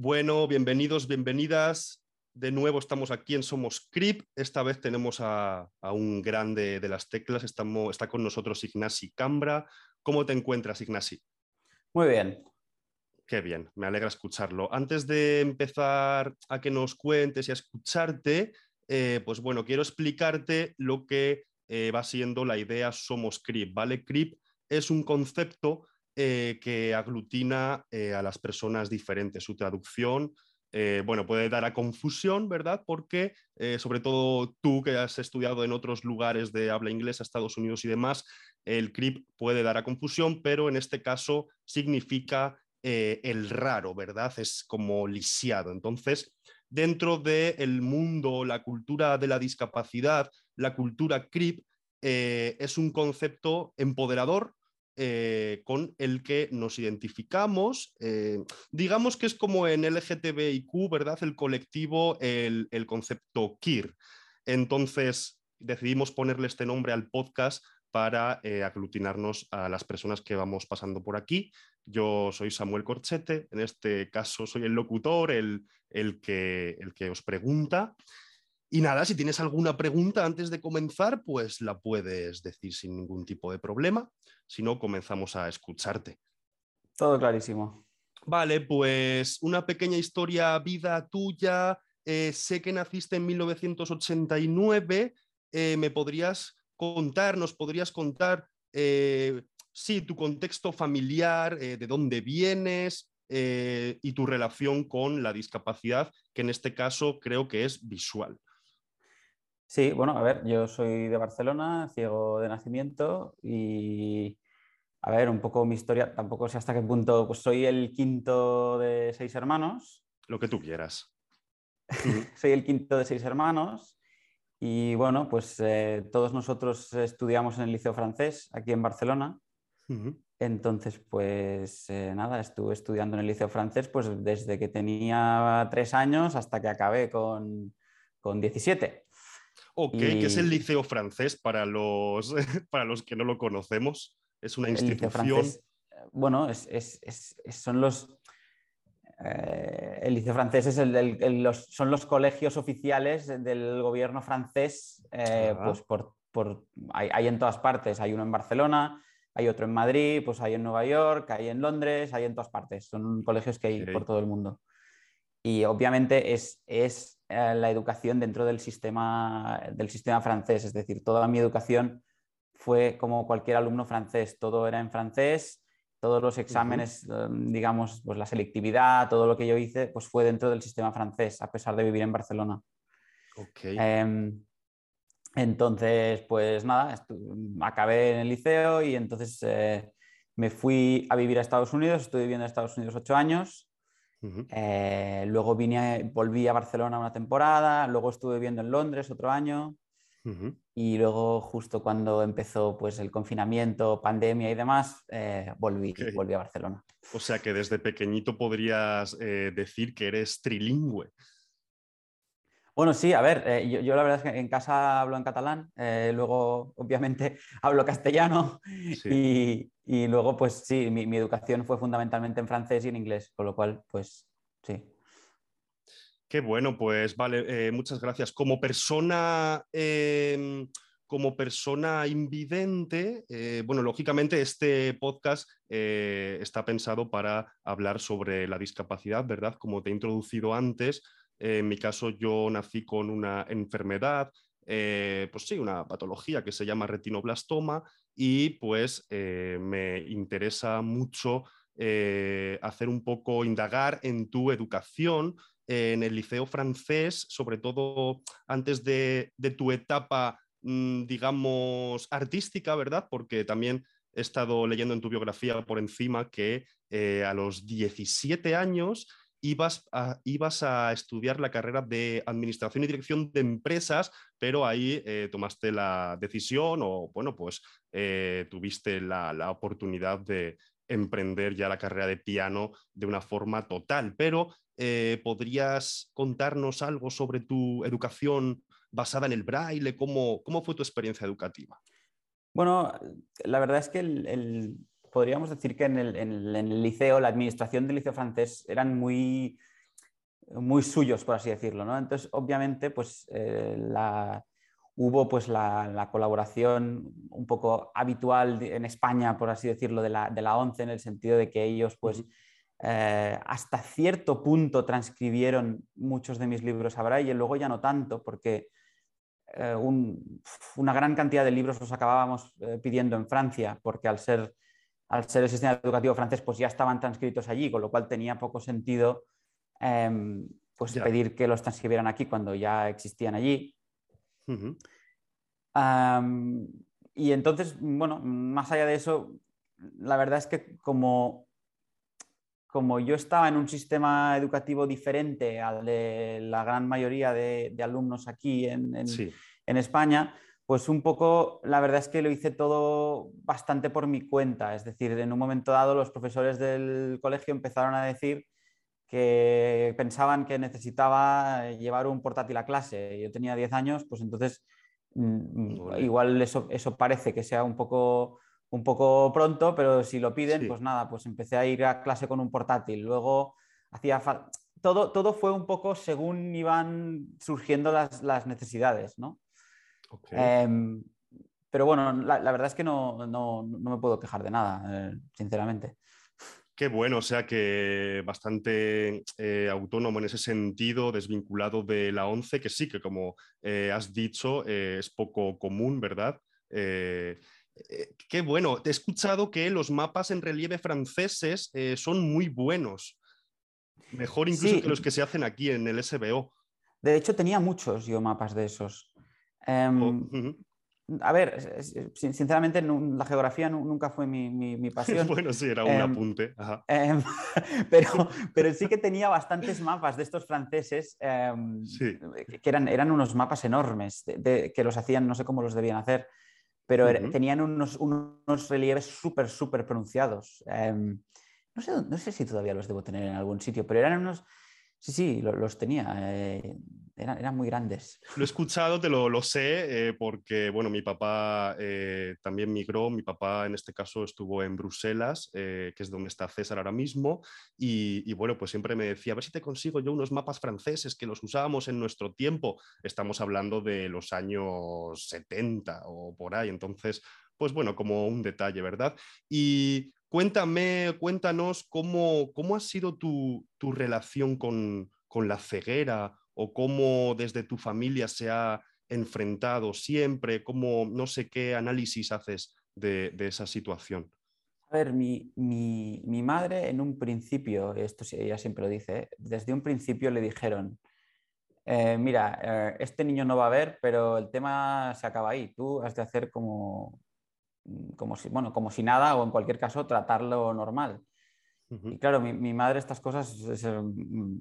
Bueno, bienvenidos, bienvenidas. De nuevo estamos aquí en Somos Crip. Esta vez tenemos a, un grande de las teclas. Estamos, está con nosotros Ignasi Cambra. ¿Cómo te encuentras, Ignasi? Muy bien. Qué bien, me alegra escucharlo. Antes de empezar a que nos cuentes y a escucharte, eh, pues bueno, quiero explicarte lo que eh, va siendo la idea Somos Crip, ¿vale? Crip es un concepto eh, que aglutina a las personas diferentes. Su traducción, bueno, puede dar a confusión, ¿verdad? Porque sobre todo tú que has estudiado en otros lugares de habla inglesa, Estados Unidos y demás, el CRIP puede dar a confusión, pero en este caso significa el raro, ¿verdad? Es como lisiado. Entonces, dentro del mundo, la cultura de la discapacidad, la cultura CRIP, eh, es un concepto empoderador eh, con el que nos identificamos. Eh, digamos que es como en LGTBIQ, ¿verdad? El colectivo, el, concepto KIR. Entonces, decidimos ponerle este nombre al podcast para eh, aglutinarnos a las personas que vamos pasando por aquí. Yo soy Samuel Corchete, en este caso soy el locutor, el que os pregunta. Y nada, si tienes alguna pregunta antes de comenzar, pues la puedes decir sin ningún tipo de problema. Si no, comenzamos a escucharte. Todo clarísimo. Vale, pues una pequeña historia vida tuya. Eh, sé que naciste en 1989. Eh, ¿Me podrías contar, nos podrías contar, eh, sí, tu contexto familiar, eh, de dónde vienes eh, y tu relación con la discapacidad, que en este caso creo que es visual. Sí, bueno, a ver, yo soy de Barcelona, ciego de nacimiento y, a ver, un poco mi historia, tampoco sé hasta qué punto, pues soy el quinto de seis hermanos. Lo que tú quieras. soy el quinto de seis hermanos y bueno, pues eh, todos nosotros estudiamos en el Liceo Francés aquí en Barcelona. Entonces, pues eh, nada, estuve estudiando en el Liceo Francés pues desde que tenía tres años hasta que acabé con, con 17. Ok, ¿qué es el Liceo Francés para los, para los que no lo conocemos? Es una institución. bueno, es, es, son los, eh, el liceo francés es el, los, son los colegios oficiales del gobierno francés, eh, pues por, hay, en todas partes, hay uno en Barcelona, hay otro en Madrid, pues hay en Nueva York, hay en Londres, hay en todas partes, son colegios que hay por todo el mundo. Y obviamente es, es eh, la educación dentro del sistema, del sistema francés, es decir, toda mi educación fue como cualquier alumno francés, todo era en francés, todos los exámenes, em, digamos, pues la selectividad, todo lo que yo hice, pues fue dentro del sistema francés, a pesar de vivir en Barcelona. Em, entonces, pues nada, acabé en el liceo y entonces eh, me fui a vivir a Estados Unidos, estuve viviendo en Estados Unidos ocho años. Eh, luego vine, volví a Barcelona una temporada, luego estuve viviendo en Londres otro año. Y luego, justo cuando empezó pues, el confinamiento, pandemia y demás, eh, volví, volví a Barcelona. O sea que desde pequeñito podrías eh, decir que eres trilingüe. Bueno, sí, a ver, yo, la verdad es que en casa hablo en catalán, luego obviamente hablo castellano y, y, luego pues sí, mi, educación fue fundamentalmente en francés y en inglés, con lo cual pues sí. Qué bueno, pues vale, eh, muchas gracias. Como persona, em, como persona invidente, eh, bueno, lógicamente este podcast eh, está pensado para hablar sobre la discapacidad, ¿verdad? Como te he introducido antes, en mi caso yo nací con una enfermedad, pues sí, una patología que se llama retinoblastoma y pues me interesa mucho hacer un poco, indagar en tu educación en el liceo francés, sobre todo antes de, tu etapa, mm, digamos, artística, ¿verdad? Porque también he estado leyendo en tu biografía por encima que eh, a los 17 años ibas a, ibas a, estudiar la carrera de Administración y Dirección de Empresas, pero ahí eh, tomaste la decisión o, bueno, pues eh, tuviste la, la, oportunidad de emprender ya la carrera de piano de una forma total. Pero eh, ¿podrías contarnos algo sobre tu educación basada en el braille? ¿Cómo, cómo fue tu experiencia educativa? Bueno, la verdad es que podríamos decir que en el, liceo, la administración del liceo francés eran muy muy suyos, por así decirlo. ¿no? Entonces, obviamente, pues la, hubo pues la, colaboración un poco habitual en España, por así decirlo, de la, de la ONCE, en el sentido de que ellos pues eh, hasta cierto punto transcribieron muchos de mis libros a braille, luego ya no tanto, porque eh, una gran cantidad de libros los acabábamos eh, pidiendo en Francia, porque al ser, al ser el sistema educativo francés pues ya estaban transcritos allí, con lo cual tenía poco sentido em, pues pedir que los transcribieran aquí cuando ya existían allí. Y entonces, bueno, más allá de eso, la verdad es que como, como yo estaba en un sistema educativo diferente al de la gran mayoría de, alumnos aquí en, en, España, pues un poco, la verdad es que lo hice todo bastante por mi cuenta. Es decir, en un momento dado los profesores del colegio empezaron a decir que pensaban que necesitaba llevar un portátil a clase. Yo tenía 10 años, pues entonces mm, igual eso, eso parece que sea un poco, un poco pronto, pero si lo piden, pues nada, pues empecé a ir a clase con un portátil. Luego hacía todo, todo fue un poco según iban surgiendo las, las necesidades, ¿no? Em, pero bueno, la, la, verdad es que no, no, no, me puedo quejar de nada, eh, sinceramente. Qué bueno, o sea que bastante eh, autónomo en ese sentido, desvinculado de la ONCE, que sí, que como eh, has dicho, eh, es poco común, ¿verdad? qué bueno, te he escuchado que los mapas en relieve franceses son muy buenos, mejor incluso que los que se hacen aquí en el SBO. De hecho, tenía muchos yo mapas de esos. Em, oh, a ver, sinceramente la geografía nunca fue mi, pasión. bueno, sí, era un em, apunte. Em, pero, pero, sí que tenía bastantes mapas de estos franceses em, que eran, eran unos mapas enormes, que los hacían, no sé cómo los debían hacer, pero tenían unos, unos relieves súper, súper pronunciados. no, sé, no sé si todavía los debo tener en algún sitio, pero eran unos Sí, sí, los tenía. Eh, eran, muy grandes. Lo he escuchado, te lo, lo sé, eh, porque bueno, mi papá eh, también migró. Mi papá en este caso estuvo en Bruselas, que es donde está César ahora mismo. Y, bueno, pues siempre me decía, a ver si te consigo yo unos mapas franceses que los usábamos en nuestro tiempo. Estamos hablando de los años 70 o por ahí. Entonces, pues bueno, como un detalle, ¿verdad? Y Cuéntame, cuéntanos cómo, cómo ha sido tu, relación con, la ceguera o cómo desde tu familia se ha enfrentado siempre, cómo no sé qué análisis haces de, esa situación. A ver, mi, madre en un principio, esto ella siempre lo dice, desde un principio le dijeron, eh, mira, eh, este niño no va a ver, pero el tema se acaba ahí, tú has de hacer como, como si, bueno, como si nada o en cualquier caso tratarlo normal. Y claro, mi, madre estas cosas mm,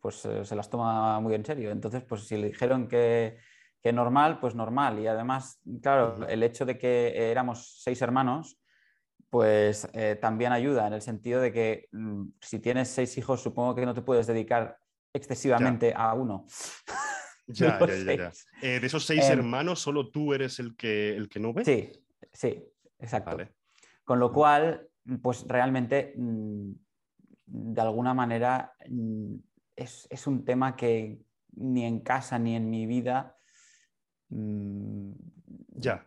pues eh, se las toma muy en serio. Entonces, pues si le dijeron que, que normal, pues normal. Y además, claro, el hecho de que éramos seis hermanos, pues eh, también ayuda en el sentido de que mm, si tienes seis hijos, supongo que no te puedes dedicar excesivamente a uno. Ya, ya, ya, eh, de esos seis em, hermanos, ¿solo tú eres el que, el que no ve? Sí, sí, exacto. Con lo cual, pues realmente, mm, de alguna manera, mm, es, un tema que ni en casa ni en mi vida mm, ya.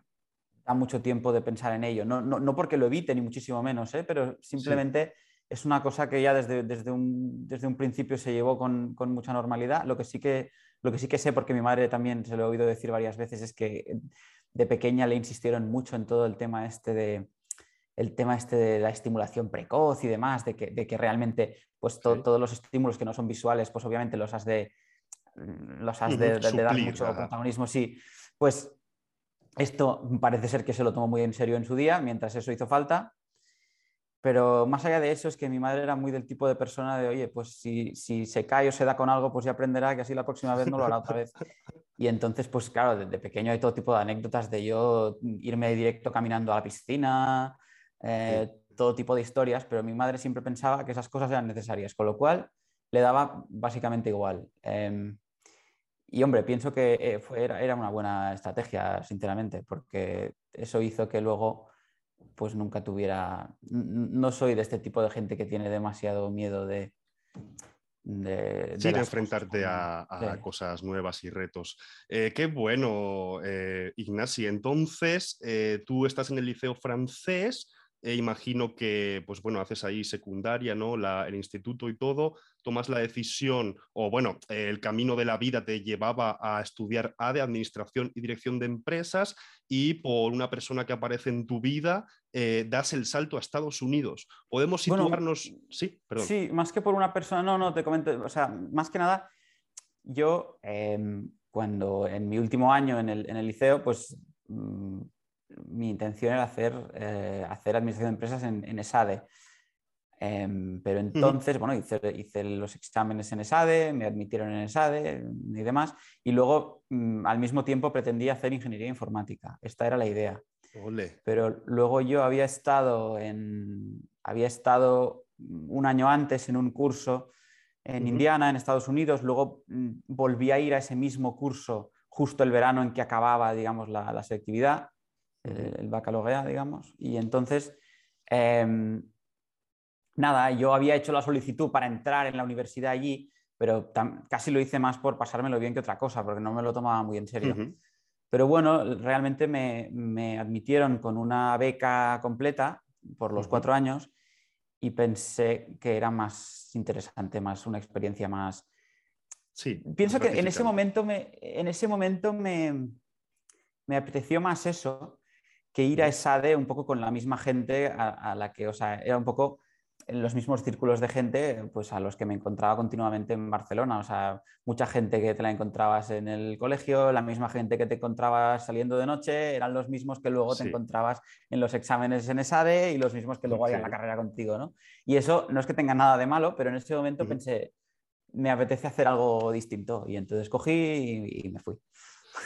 da mucho tiempo de pensar en ello. No, porque lo evite, ni muchísimo menos, ¿eh? pero simplemente es una cosa que ya desde, desde, un, desde un principio se llevó con, con mucha normalidad. Lo que sí que lo que sí que sé, porque mi madre también se lo he oído decir varias veces, es que de pequeña le insistieron mucho en todo el tema este de, el tema este de la estimulación precoz y demás, de que, de que realmente pues, todos los estímulos que no son visuales, pues obviamente los has de, los has de, dar mucho protagonismo. Sí, pues esto parece ser que se lo tomó muy en serio en su día, mientras eso hizo falta. Pero más allá de eso es que mi madre era muy del tipo de persona de, oye, pues si, si, se cae o se da con algo, pues ya aprenderá que así la próxima vez no lo hará otra vez. Y entonces, pues claro, desde pequeño hay todo tipo de anécdotas de yo irme directo caminando a la piscina, eh, todo tipo de historias, pero mi madre siempre pensaba que esas cosas eran necesarias, con lo cual le daba básicamente igual. Em, y hombre, pienso que eh, fue, era, era una buena estrategia, sinceramente, porque eso hizo que luego pues nunca tuviera, no soy de este tipo de gente que tiene demasiado miedo de, de, sí, de enfrentarte a, cosas nuevas y retos. Eh, qué bueno, eh, Ignasi. Entonces, eh, tú estás en el liceo francés. E imagino que, pues bueno, haces ahí secundaria, ¿no? el instituto y todo, tomas la decisión, o bueno, el camino de la vida te llevaba a estudiar A de Administración y Dirección de Empresas, y por una persona que aparece en tu vida, das el salto a Estados Unidos. Podemos situarnos. sí, perdón. Sí, más que por una persona, no, no, te comento, o sea, más que nada, yo, em, cuando en mi último año en el, en el liceo, pues. Mi intención era hacer, eh, hacer administración de empresas en, en ESADE. Em, pero entonces, bueno, hice, hice, los exámenes en ESADE, me admitieron en ESADE y demás, y luego mm, al mismo tiempo pretendía hacer ingeniería informática. Esta era la idea. Pero luego yo había estado, en, había estado un año antes en un curso en Indiana, en Estados Unidos, luego mm, volví a ir a ese mismo curso justo el verano en que acababa, digamos, la, la selectividad el, baccalaureat, digamos. Y entonces, em, nada, yo había hecho la solicitud para entrar en la universidad allí, pero casi lo hice más por pasármelo bien que otra cosa, porque no me lo tomaba muy en serio. Pero bueno, realmente me, admitieron con una beca completa por los cuatro años y pensé que era más interesante, más una experiencia más... Sí, Pienso que en ese momento me, en ese momento me, me apreció más eso que ir a ESADE un poco con la misma gente a, la que, o sea, era un poco en los mismos círculos de gente pues a los que me encontraba continuamente en Barcelona. O sea, mucha gente que te la encontrabas en el colegio, la misma gente que te encontrabas saliendo de noche, eran los mismos que luego te encontrabas en los exámenes en ESADE y los mismos que luego harían la carrera contigo, ¿no? Y eso no es que tenga nada de malo, pero en ese momento pensé, me apetece hacer algo distinto y entonces cogí y me fui.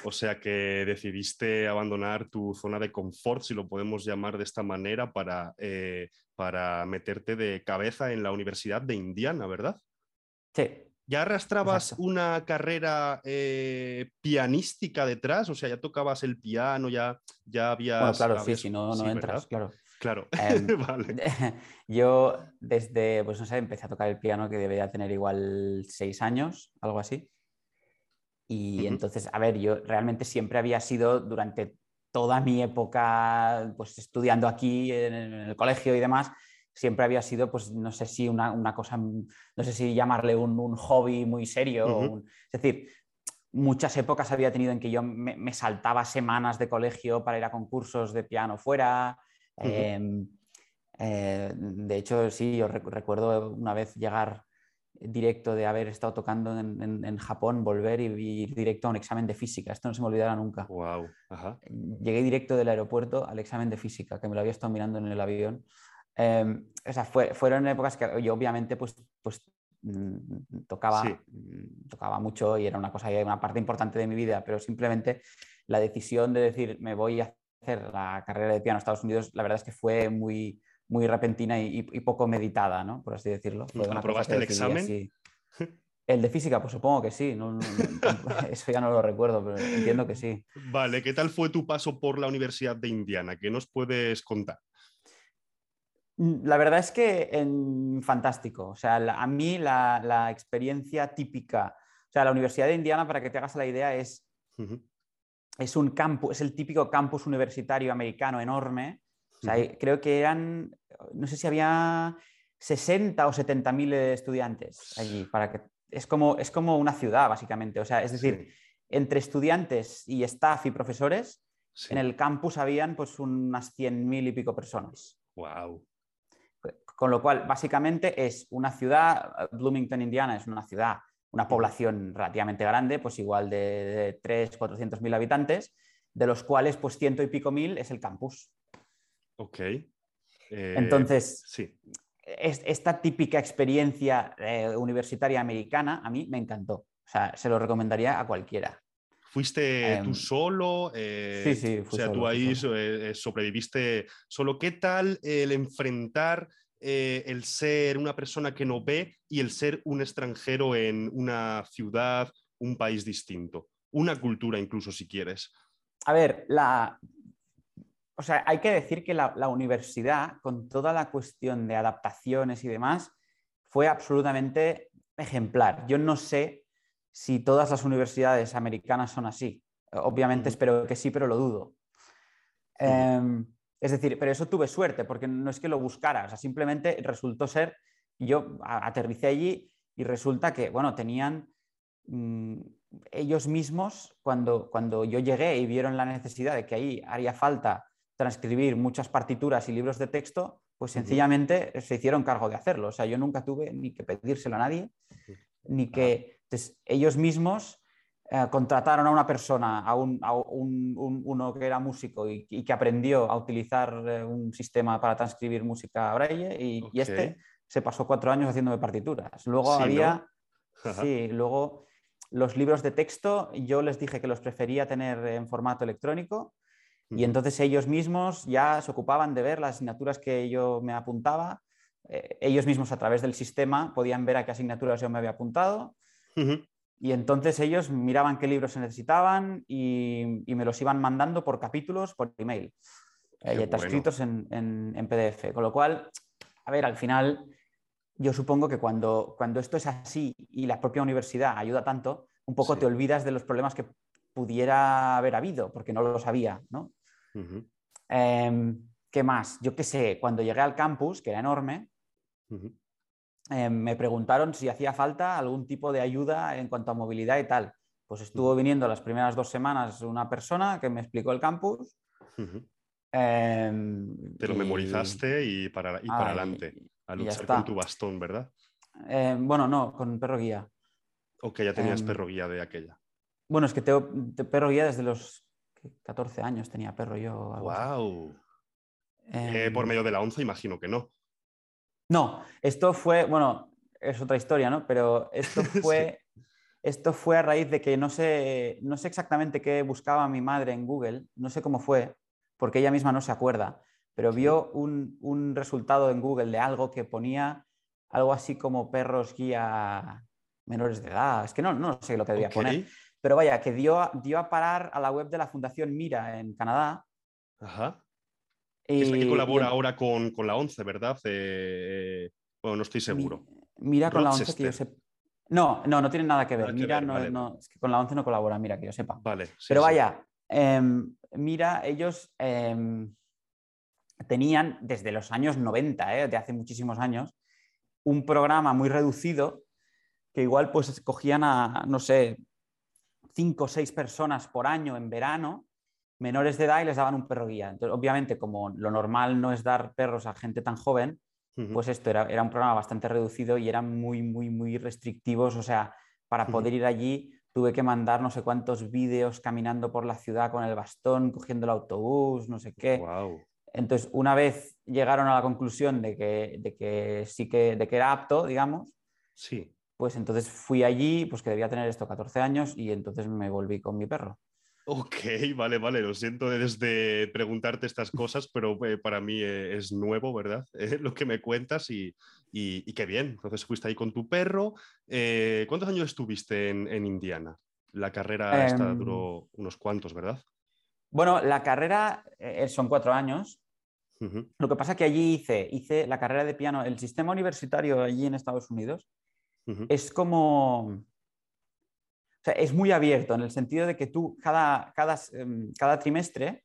O sea que decidiste abandonar tu zona de confort, si lo podemos llamar de esta manera, para, eh, para meterte de cabeza en la Universidad de Indiana, ¿verdad? Sí. ¿Ya arrastrabas una carrera eh, pianística detrás? O sea, ya tocabas el piano, ya, ya habías... Bueno, claro, sí, si no, no entras, claro. Claro, em, vale. Yo desde, pues no sé, empecé a tocar el piano que debería tener igual seis años, algo así. Y entonces, a ver, yo realmente siempre había sido durante toda mi época, pues estudiando aquí en el colegio y demás, siempre había sido, pues no sé si una, una cosa, no sé si llamarle un, un hobby muy serio. es decir, muchas épocas había tenido en que yo me, saltaba semanas de colegio para ir a concursos de piano fuera. Em, eh, de hecho, sí, yo recuerdo una vez llegar directo de haber estado tocando en, Japón, volver y ir directo a un examen de física. Esto no se me olvidará nunca. Wow. Llegué directo del aeropuerto al examen de física, que me lo había estado mirando en el avión. Em, o sea, fueron épocas que yo obviamente pues, pues mm, tocaba, mm, tocaba mucho y era una cosa, una parte importante de mi vida, pero simplemente la decisión de decir me voy a hacer la carrera de piano en Estados Unidos, la verdad es que fue muy, muy repentina y, poco meditada, ¿no? Por así decirlo. ¿Aprobaste el examen? El de física, pues supongo que sí. eso ya no lo recuerdo, pero entiendo que sí. Vale, ¿qué tal fue tu paso por la Universidad de Indiana? ¿Qué nos puedes contar? Mm, la verdad es que en, fantástico. O sea, a mí la, experiencia típica, o sea, la Universidad de Indiana, para que te hagas la idea, es, es un campus, es el típico campus universitario americano enorme, creo que eran, no sé si había 60 o 70 mil estudiantes allí, para que, es, como, es como una ciudad, básicamente. O sea, es decir, entre estudiantes y staff y profesores, en el campus habían pues unas 100 mil y pico personas. Wow. Con lo cual, básicamente es una ciudad, Bloomington, Indiana, es una ciudad, una población relativamente grande, pues igual de, de 3, 400 mil habitantes, de los cuales pues ciento y pico mil es el campus. Ok. Eh, Entonces, sí. esta típica experiencia eh, universitaria americana a mí me encantó. O sea, se lo recomendaría a cualquiera. ¿Fuiste tú em, solo? Eh, sí, sí. o sea, tú ahí sobreviviste solo. ¿Qué tal el enfrentar el ser una persona que no ve y el ser un extranjero en una ciudad, un país distinto? Una cultura incluso, si quieres. A ver, la, o sea, hay que decir que la, universidad, con toda la cuestión de adaptaciones y demás, fue absolutamente ejemplar. Yo no sé si todas las universidades americanas son así. Obviamente espero que sí, pero lo dudo. Em, es decir, pero eso tuve suerte, porque no es que lo buscara, o sea, simplemente resultó ser, yo aterricé allí y resulta que, bueno, tenían mm, ellos mismos, cuando, cuando yo llegué y vieron la necesidad de que ahí haría falta transcribir muchas partituras y libros de texto, pues sencillamente se hicieron cargo de hacerlo. O sea, yo nunca tuve ni que pedírselo a nadie, ni que ellos mismos eh, contrataron a una persona, a, un, uno que era músico y, que aprendió a utilizar eh, un sistema para transcribir música a braille y, este se pasó cuatro años haciéndome partituras. Luego había, sí, luego los libros de texto, yo les dije que los prefería tener en formato electrónico y entonces ellos mismos ya se ocupaban de ver las asignaturas que yo me apuntaba. Eh, ellos mismos a través del sistema podían ver a qué asignaturas yo me había apuntado. Y entonces ellos miraban qué libros se necesitaban y, me los iban mandando por capítulos, por email, eh, escritos en, en, PDF. Con lo cual, a ver, al final, yo supongo que cuando, cuando esto es así y la propia universidad ayuda tanto, un poco te olvidas de los problemas que pudiera haber habido, porque no lo sabía, ¿no? Em, ¿Qué más? Yo qué sé, cuando llegué al campus, que era enorme, em, me preguntaron si hacía falta algún tipo de ayuda en cuanto a movilidad y tal. Pues estuvo viniendo las primeras dos semanas una persona que me explicó el campus. Em, Te lo memorizaste y para, y para adelante, a luchar con tu bastón, ¿verdad? bueno, no, con perro guía. Ok, ya tenías perro guía de aquella. Bueno, es que tengo perro guía desde los 14 años tenía perro yo. ¡Wow! Eh, por em, medio de la once, imagino que no. No, esto fue, bueno, es otra historia, ¿no? Pero esto fue, esto fue a raíz de que no sé, no sé exactamente qué buscaba mi madre en Google, no sé cómo fue, porque ella misma no se acuerda, pero vio un, resultado en Google de algo que ponía algo así como perros guía menores de edad. Es que no, no sé lo que debía poner. Pero vaya, que dio, dio a parar a la web de la Fundación Mira en Canadá. Ajá. Y, es la que colabora ahora con, la ONCE, ¿verdad? Eh, bueno, no estoy seguro. Mira con la ONCE que yo sepa. No, no, no tiene nada que ver. mira, no, es que con la ONCE no colabora, mira, que yo sepa. Vale. Pero vaya, em, mira, ellos em, tenían desde los años 90, eh, de hace muchísimos años, un programa muy reducido que igual pues escogían a, no sé, cinco o seis personas por año en verano, menores de edad, y les daban un perro guía. Entonces, obviamente, como lo normal no es dar perros a gente tan joven, pues esto era, era, un programa bastante reducido y eran muy, muy, muy restrictivos. O sea, para poder ir allí tuve que mandar no sé cuántos vídeos caminando por la ciudad con el bastón, cogiendo el autobús, no sé qué. Entonces, una vez llegaron a la conclusión de que, de que sí que, de que era apto, digamos, sí pues entonces fui allí, pues que debía tener esto 14 años y entonces me volví con mi perro. Ok, vale, vale, lo siento desde preguntarte estas cosas, pero eh, para mí eh, es nuevo, ¿verdad? lo que me cuentas y, y, qué bien. Entonces fuiste ahí con tu perro. Eh, ¿Cuántos años estuviste en, Indiana? La carrera esta em, duró unos cuantos, ¿verdad? Bueno, la carrera son cuatro años. Lo que pasa es que allí hice, hice la carrera de piano, el sistema universitario allí en Estados Unidos es como... O sea, es muy abierto en el sentido de que tú cada, cada, em, cada trimestre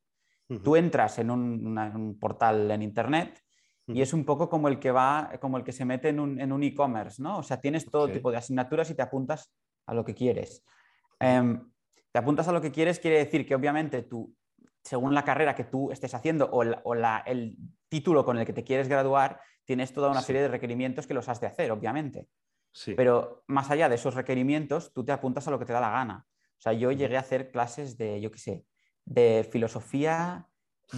tú entras en un, portal en Internet y es un poco como el que va, como el que se mete en un e-commerce, ¿no? O sea, tienes todo tipo de asignaturas y te apuntas a lo que quieres. Em, te apuntas a lo que quieres quiere decir que obviamente tú, según la carrera que tú estés haciendo o, el título con el que te quieres graduar, tienes toda una serie de requerimientos que los has de hacer, obviamente. Pero más allá de esos requerimientos, tú te apuntas a lo que te da la gana. O sea, yo llegué a hacer clases de, yo qué sé, de filosofía,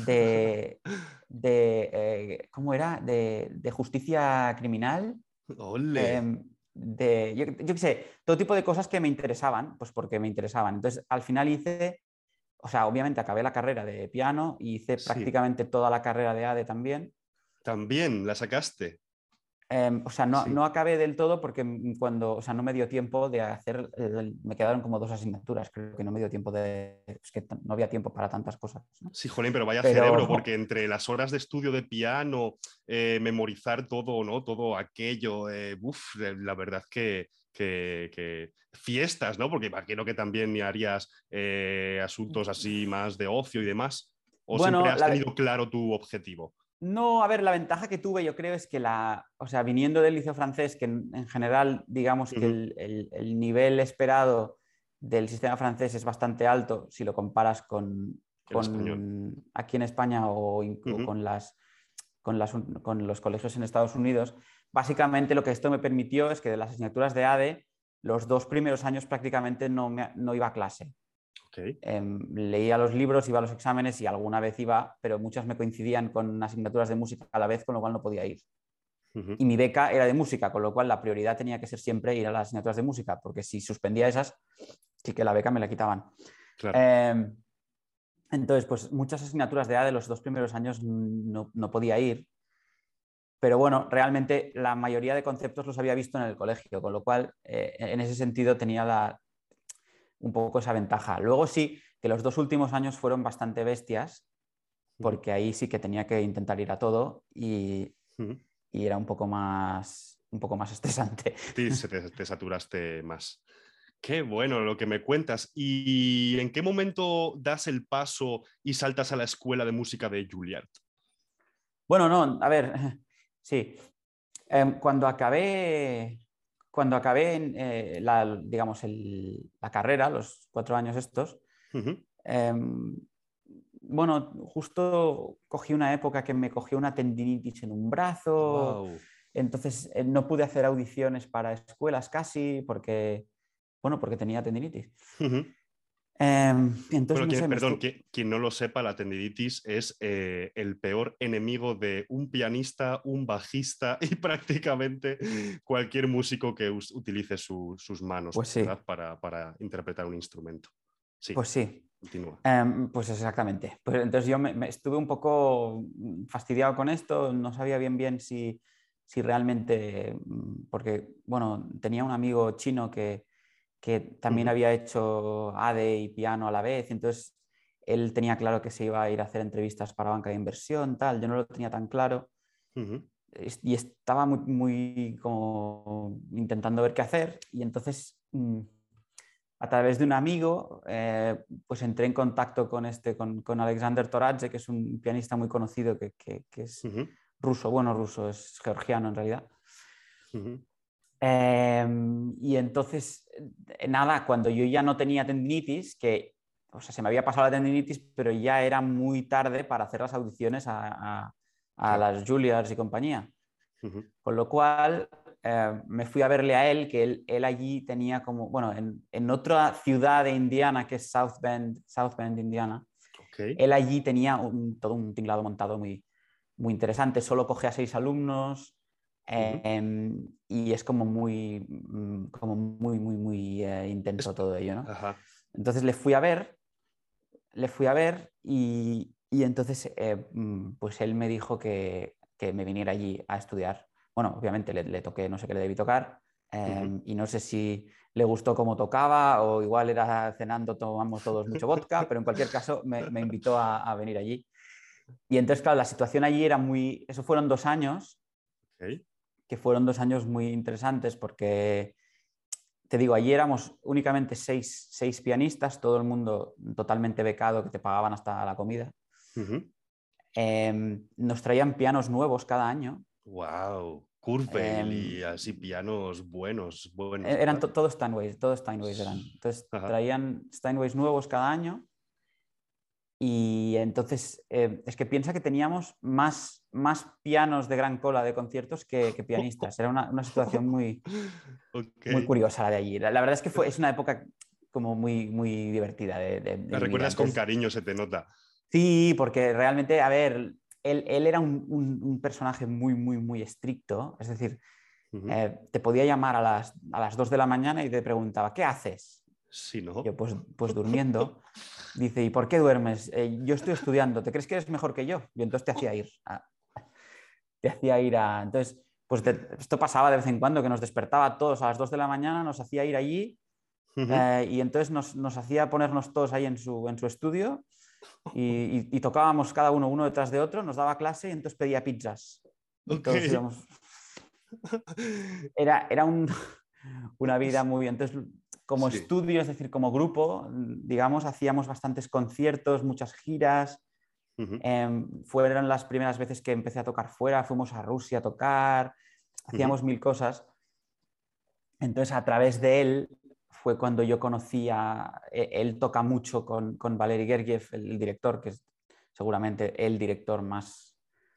de, de eh, ¿cómo era? De, justicia criminal. Em, de, yo, qué sé, todo tipo de cosas que me interesaban, pues porque me interesaban. Entonces, al final hice, o sea, obviamente acabé la carrera de piano y hice prácticamente toda la carrera de ADE también. También, la sacaste. Em, o sea, no, no, acabé del todo porque cuando, o sea, no me dio tiempo de hacer, me quedaron como dos asignaturas, creo que no me dio tiempo de, es que no había tiempo para tantas cosas. Sí, Jolín, pero vaya cerebro, porque entre las horas de estudio de piano, eh, memorizar todo, ¿no? Todo aquello, eh, la verdad que, que, fiestas, ¿no? Porque imagino que también harías eh, asuntos así más de ocio y demás. ¿O siempre has tenido claro tu objetivo? No, a ver, la ventaja que tuve yo creo es que la, o sea, viniendo del liceo francés, que en, general digamos que el, nivel esperado del sistema francés es bastante alto si lo comparas con, aquí en España o, con, las, con, las, con los colegios en Estados Unidos, básicamente lo que esto me permitió es que de las asignaturas de ADE, los dos primeros años prácticamente no, no iba a clase. Em, leía los libros, iba a los exámenes y alguna vez iba, pero muchas me coincidían con asignaturas de música a la vez, con lo cual no podía ir. Y mi beca era de música, con lo cual la prioridad tenía que ser siempre ir a las asignaturas de música, porque si suspendía esas, sí que la beca me la quitaban. Em, entonces, pues muchas asignaturas de A de los dos primeros años no, podía ir, pero bueno, realmente la mayoría de conceptos los había visto en el colegio, con lo cual eh, en ese sentido tenía la, un poco esa ventaja. Luego sí, que los dos últimos años fueron bastante bestias, porque ahí sí que tenía que intentar ir a todo y, era un poco más, un poco más estresante. Sí, te, saturaste más. Qué bueno lo que me cuentas. ¿Y en qué momento das el paso y saltas a la escuela de música de Juilliard? Bueno, no, a ver, sí. Em, cuando acabé cuando acabé eh, la, digamos, la carrera, los cuatro años estos, em, bueno, justo cogí una época que me cogió una tendinitis en un brazo, entonces eh, no pude hacer audiciones para escuelas casi porque, bueno, porque tenía tendinitis. Em, entonces, perdón, quien, no lo sepa, la tendinitis es eh, el peor enemigo de un pianista, un bajista y prácticamente cualquier músico que utilice sus manos pues para, interpretar un instrumento. Sí. Pues sí. Em, pues exactamente. Pues entonces yo me, estuve un poco fastidiado con esto, no sabía bien bien si, si realmente, mm, porque, bueno, tenía un amigo chino que, que también había hecho ADE y piano a la vez, entonces él tenía claro que se iba a ir a hacer entrevistas para banca de inversión, tal, yo no lo tenía tan claro. Y estaba muy, muy como intentando ver qué hacer y entonces mm, a través de un amigo eh, pues entré en contacto con, este, con, con, Alexander Toradze, que es un pianista muy conocido que, que, es ruso, bueno, ruso, es georgiano en realidad. Em, y entonces, eh, nada, cuando yo ya no tenía tendinitis, que, o sea, se me había pasado la tendinitis, pero ya era muy tarde para hacer las audiciones a, a, las Juilliards y compañía. Con lo cual, eh, me fui a verle a él, que él, él allí tenía como, bueno, en, en, otra ciudad de Indiana, que es South Bend, South Bend Indiana, él allí tenía todo un tinglado montado muy, muy interesante, solo coge a seis alumnos, Em, y es como muy, mm, como muy, muy, muy eh, intenso todo ello, ¿no? Entonces le fui a ver, le fui a ver y, y entonces eh, mm, pues él me dijo que, que, me viniera allí a estudiar. Bueno, obviamente le, le toqué, no sé qué le debí tocar em, y no sé si le gustó cómo tocaba o igual era cenando, tomamos todos mucho vodka, pero en cualquier caso me, me invitó a, a, venir allí. Y entonces, claro, la situación allí era muy... Eso fueron dos años. Okay que fueron dos años muy interesantes porque, te digo, allí éramos únicamente seis, pianistas, todo el mundo totalmente becado, que te pagaban hasta la comida. Em, nos traían pianos nuevos cada año. ¡Wow! Kurfeld y em, así pianos buenos. buenos eran todos Steinways, todos Steinways eran. Entonces traían Steinways nuevos cada año y entonces, eh, es que piensa que teníamos más, más pianos de gran cola de conciertos que, pianistas. Era una, una situación muy, muy curiosa la de allí. La, verdad es que fue, es una época como muy, muy divertida. De, la recuerdas con cariño, se te nota. Sí, porque realmente, a ver, él, él era un, un, personaje muy, muy, muy estricto. Es decir, eh, te podía llamar a las, a las 2 de la mañana y te preguntaba, ¿qué haces? Sí, ¿no? Yo, pues, pues durmiendo. Dice, ¿y por qué duermes? Eh, yo estoy estudiando, ¿te crees que eres mejor que yo? Y entonces te hacía ir. te hacía ir a... Entonces, pues esto pasaba de vez en cuando, que nos despertaba a todos a las 2 de la mañana, nos hacía ir allí eh, y entonces nos, nos, hacía ponernos todos ahí en su, en su estudio y, y, tocábamos cada uno uno detrás de otro, nos daba clase y entonces pedía pizzas. Era, era un, una vida muy bien. Entonces, como estudio, es decir, como grupo, digamos, hacíamos bastantes conciertos, muchas giras. Em, fueron las primeras veces que empecé a tocar fuera, fuimos a Rusia a tocar, hacíamos mil cosas. Entonces, a través de él fue cuando yo conocí a... E, él toca mucho con, con Valery Gergiev, el director, que es seguramente el director más,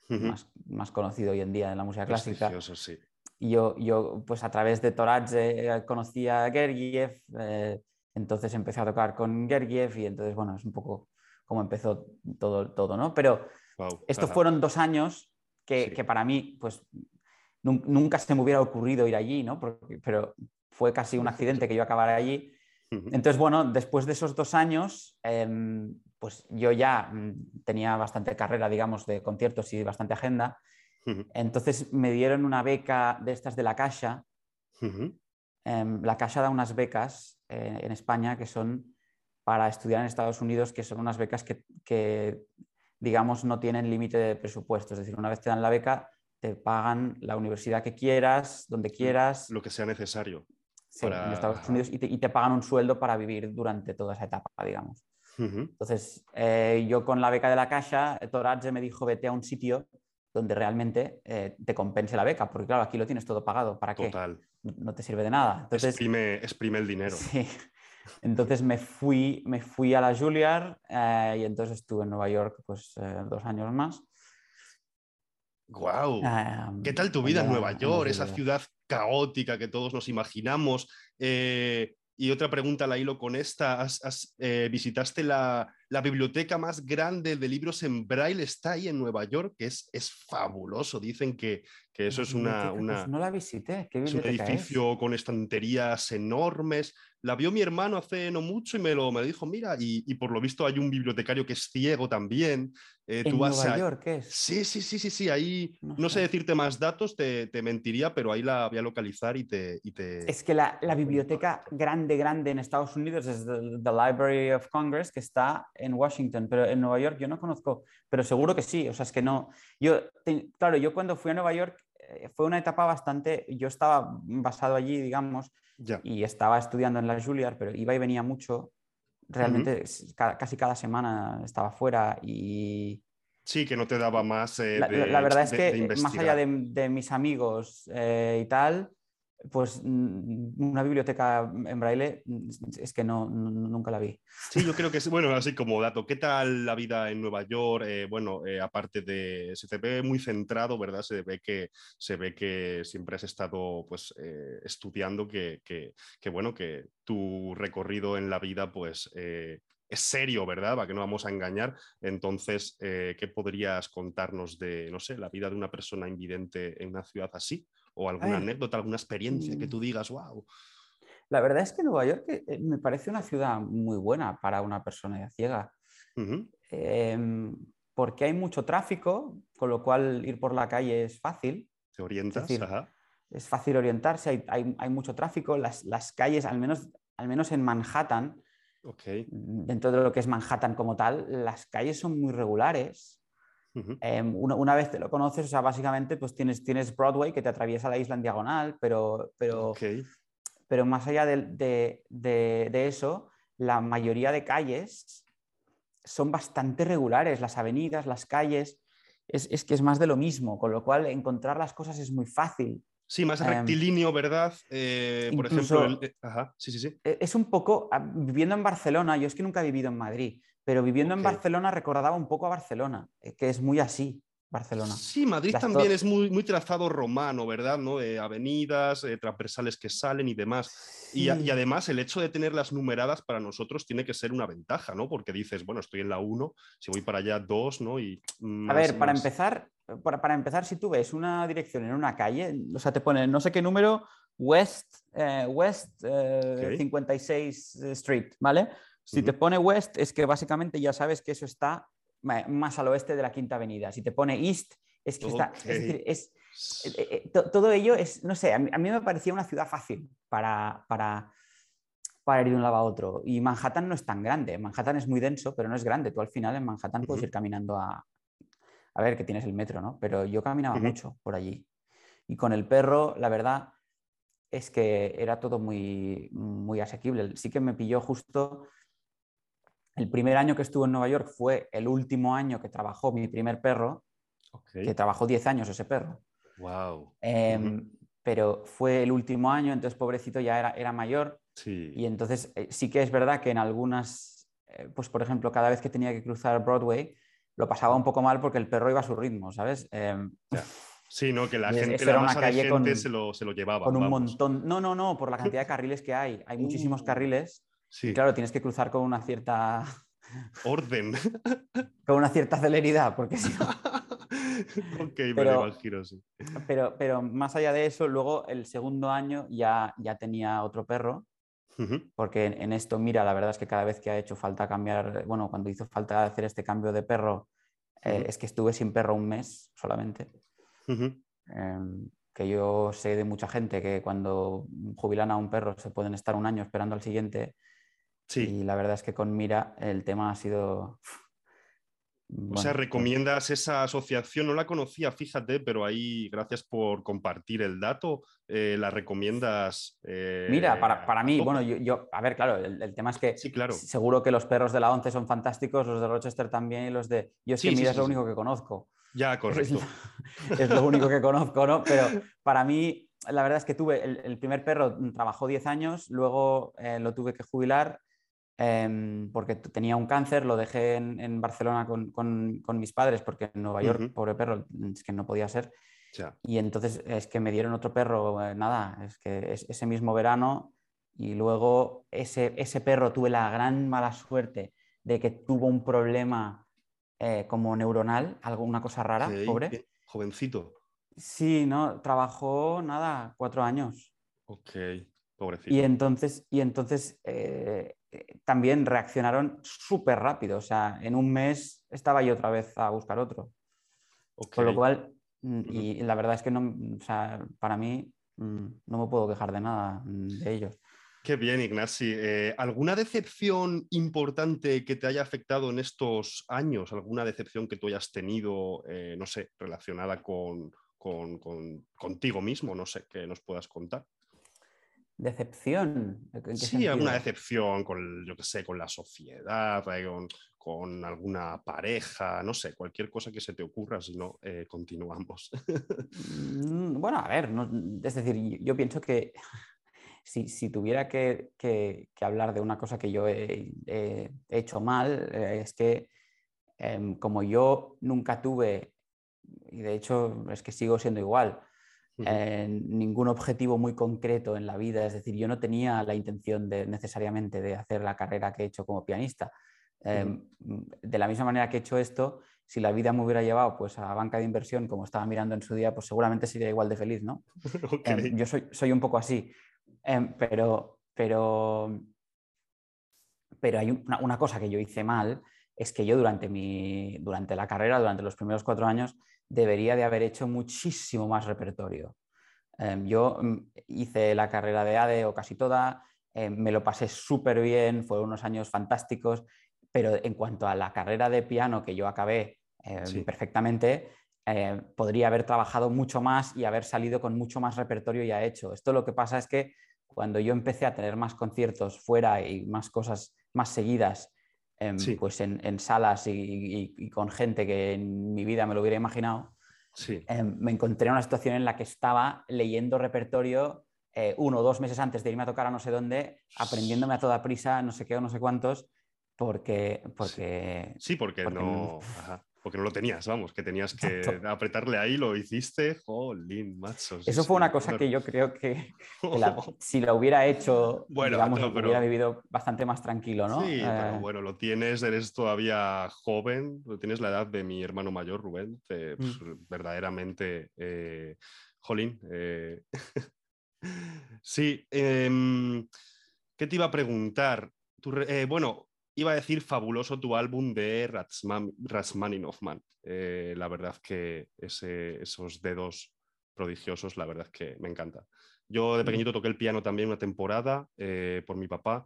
más, más, conocido hoy en día en la música clásica. Sí. Y yo, yo, pues a través de Toradze eh, conocí a Gergiev, eh, entonces empecé a tocar con Gergiev y entonces, bueno, es un poco como empezó todo, todo ¿no? Pero estos fueron dos años que, que, para mí, pues nunca se me hubiera ocurrido ir allí, ¿no? pero fue casi un accidente que yo acabara allí. Entonces, bueno, después de esos dos años, em, pues yo ya mm, tenía bastante carrera, digamos, de conciertos y bastante agenda. Entonces me dieron una beca de estas de la Caixa. Em, la Caixa da unas becas eh, en España que son para estudiar en Estados Unidos, que son unas becas que, digamos, no tienen límite de presupuesto. Es decir, una vez te dan la beca, te pagan la universidad que quieras, donde quieras. Lo que sea necesario. Sí, en Estados Unidos y te, pagan un sueldo para vivir durante toda esa etapa, digamos. Entonces, eh, yo con la beca de la Caixa, Toradze me dijo, vete a un sitio donde realmente eh, te compense la beca, porque claro, aquí lo tienes todo pagado, ¿para qué? Total. No te sirve de nada. Entonces, exprime, el dinero. Sí. Entonces me fui, me fui a la Juilliard eh, y entonces estuve en Nueva York pues eh, dos años más. ¡Guau! ¿Qué tal tu vida en Nueva York? Esa ciudad caótica que todos nos imaginamos. Y otra pregunta la hilo con esta. Eh, ¿Visitaste la, biblioteca más grande de libros en braille? Está ahí en Nueva York, que es, es fabuloso. Dicen que, eso es una, pues no la visité. es un edificio con estanterías enormes. La vio mi hermano hace no mucho y me lo, me dijo, mira, y, por lo visto hay un bibliotecario que es ciego también. Eh, ¿En Nueva York qué es? Sí, sí, sí, sí, sí. Ahí no, sé. decirte más datos, te, mentiría, pero ahí la voy a localizar y te... Y te... Es que la, la biblioteca grande, grande en Estados Unidos es the, Library of Congress, que está en Washington, pero en Nueva York yo no conozco, pero seguro que sí. O sea, es que no... Yo, claro, yo cuando fui a Nueva York fue una etapa bastante, yo estaba basado allí, digamos, y estaba estudiando en la Juilliard, pero iba y venía mucho. Realmente casi cada semana estaba fuera y... Sí, que no te daba más... Eh, la, verdad es que más allá de, mis amigos eh, y tal, pues mm, una biblioteca en braille mm, es que no, nunca la vi. Sí, yo creo que es, bueno, así como dato, ¿qué tal la vida en Nueva York? Eh, bueno, eh, aparte de, se te ve muy centrado, ¿verdad? Se ve que, se ve que siempre has estado pues eh, estudiando, que, que, bueno, que tu recorrido en la vida pues es serio, ¿verdad? Para que no vamos a engañar. Entonces, ¿qué podrías contarnos de, no sé, la vida de una persona invidente en una ciudad así? O alguna anécdota, alguna experiencia que mm. tú digas, wow. La verdad es que Nueva York eh, me parece una ciudad muy buena para una persona ciega, em, porque hay mucho tráfico, con lo cual ir por la calle es fácil. ¿Te orientas? Es, fácil orientarse, hay, mucho tráfico, las, las, calles, al menos, al menos en Manhattan, dentro de lo que es Manhattan como tal, las calles son muy regulares. Em, una, vez te lo conoces, o sea, básicamente pues tienes, tienes Broadway que te atraviesa la isla en diagonal, pero, pero, pero más allá de, eso, la mayoría de calles son bastante regulares, las avenidas, las calles, es, que es más de lo mismo, con lo cual encontrar las cosas es muy fácil. Sí, más em, rectilíneo, ¿verdad? Eh, por ejemplo, eh, sí, sí, sí. E, es un poco, ah, viviendo en Barcelona, yo es que nunca he vivido en Madrid, pero viviendo en Barcelona recordaba un poco a Barcelona, eh, que es muy así. Barcelona. Sí, Madrid también es muy, muy trazado romano, ¿verdad? ¿No? Avenidas, eh, transversales que salen y demás. Y, además el hecho de tenerlas numeradas para nosotros tiene que ser una ventaja, ¿no? Porque dices, bueno, estoy en la 1, si voy para allá 2, ¿no? Y a ver, para empezar, para, empezar, si tú ves una dirección en una calle, o sea, te pone no sé qué número, West, eh, West 56 Street, ¿vale? Si te pone West, es que básicamente ya sabes que eso está más al oeste de la Quinta Avenida. Si te pone East, es que está. Es, eh, todo ello es, no sé, a mí, me parecía una ciudad fácil para, para, para, ir de un lado a otro. Y Manhattan no es tan grande. Manhattan es muy denso, pero no es grande. Tú al final en Manhattan puedes ir caminando a, a ver, que tienes el metro, ¿no? Pero yo caminaba mucho por allí. Y con el perro, la verdad es que era todo muy, muy asequible. Sí que me pilló justo el primer año que estuve en Nueva York fue el último año que trabajó mi primer perro, que trabajó 10 años ese perro. Wow. Em, pero fue el último año, entonces pobrecito ya era, era mayor. Sí. Y entonces eh, sí que es verdad que en algunas, eh, pues por ejemplo, cada vez que tenía que cruzar Broadway, lo pasaba un poco mal porque el perro iba a su ritmo, ¿sabes? Em, Sí, no, que la gente, la masa de gente se, lo, se, lo, llevaba. Con un montón. No, no, no, por la cantidad de carriles que hay. Hay muchísimos uh, carriles. Sí. claro, tienes que cruzar con una cierta. Orden. con una cierta celeridad, porque si no. ok, pero, me giro, sí. Pero, pero más allá de eso, luego el segundo año ya, ya tenía otro perro. Porque en, esto, mira, la verdad es que cada vez que ha hecho falta cambiar, bueno, cuando hizo falta hacer este cambio de perro, eh, es que estuve sin perro un mes solamente. Em, que yo sé de mucha gente que cuando jubilan a un perro se pueden estar un año esperando al siguiente. Sí. Y la verdad es que con Mira el tema ha sido o sea, recomiendas esa asociación, no la conocía, fíjate, pero ahí, gracias por compartir el dato, eh, la recomiendas. Eh, Mira, para, mí, bueno, yo, a ver, claro, el, tema es que sí, claro. seguro que los perros de la ONCE son fantásticos, los de Rochester también y los de... Yo es que Mira es lo único que conozco. Ya, correcto. Es, lo único que conozco, ¿no? Pero para mí, la verdad es que tuve, el, primer perro trabajó 10 años, luego eh, lo tuve que jubilar Em, porque tenía un cáncer, lo dejé en, Barcelona con, mis padres porque en Nueva York, pobre perro, es que no podía ser. Y entonces es que me dieron otro perro, eh, nada, es que ese mismo verano y luego ese, ese perro tuve la gran mala suerte de que tuvo un problema eh, como neuronal, alguna cosa rara, pobre. Jovencito. Sí, no, trabajó nada, cuatro años. Ok, pobrecito. Y entonces, y entonces eh, eh, también reaccionaron súper rápido. O sea, en un mes estaba yo otra vez a buscar otro. Con lo cual, mm, y la verdad es que no, o sea, para mí mm, no me puedo quejar de nada mm, de ellos. Qué bien, Ignasi. Eh, ¿Alguna decepción importante que te haya afectado en estos años? ¿Alguna decepción que tú hayas tenido, eh, no sé, relacionada con, contigo mismo? No sé, que nos puedas contar. ¿Decepción? sí, alguna decepción con, yo que sé, con la sociedad, eh, con, alguna pareja, no sé, cualquier cosa que se te ocurra, si no, eh, continuamos. Mm, bueno, a ver, es decir, yo pienso que si, tuviera que, hablar de una cosa que yo he, hecho mal, eh, es que em, como yo nunca tuve, y de hecho es que sigo siendo igual, ningún objetivo muy concreto en la vida. Es decir, yo no tenía la intención de, necesariamente de hacer la carrera que he hecho como pianista. Em, de la misma manera que he hecho esto, si la vida me hubiera llevado pues, a banca de inversión, como estaba mirando en su día, pues seguramente sería igual de feliz, ¿no? Em, yo soy, soy, un poco así. Em, pero, pero, pero hay una, una, cosa que yo hice mal, es que yo durante, mi, durante la carrera, durante los primeros cuatro años, debería de haber hecho muchísimo más repertorio. Em, yo mm, hice la carrera de ADE o casi toda, em, me lo pasé súper bien, fueron unos años fantásticos, pero en cuanto a la carrera de piano que yo acabé em, perfectamente, podría haber trabajado mucho más y haber salido con mucho más repertorio ya hecho. Esto lo que pasa es que cuando yo empecé a tener más conciertos fuera y más cosas más seguidas pues en, salas y, con gente que en mi vida me lo hubiera imaginado, em, me encontré en una situación en la que estaba leyendo repertorio eh, uno o dos meses antes de irme a tocar a no sé dónde, aprendiéndome a toda prisa, no sé qué o no sé cuántos, porque... porque sí, porque, no porque no lo tenías, vamos, que tenías que apretarle ahí, lo hiciste, jolín, macho. Eso fue una cosa que yo creo que, si lo hubiera hecho, bueno, digamos, hubiera vivido bastante más tranquilo, ¿no? Sí, pero eh, bueno, lo tienes, eres todavía joven, tienes la edad de mi hermano mayor, Rubén, pues, mm. verdaderamente, eh, jolín. Eh, sí, em, ¿qué te iba a preguntar? bueno, iba a decir fabuloso tu álbum de Ratsman, Ratsmaninov, eh, la verdad que esos dedos prodigiosos, la verdad es que me encanta. Yo de pequeñito toqué el piano también una temporada eh, por mi papá.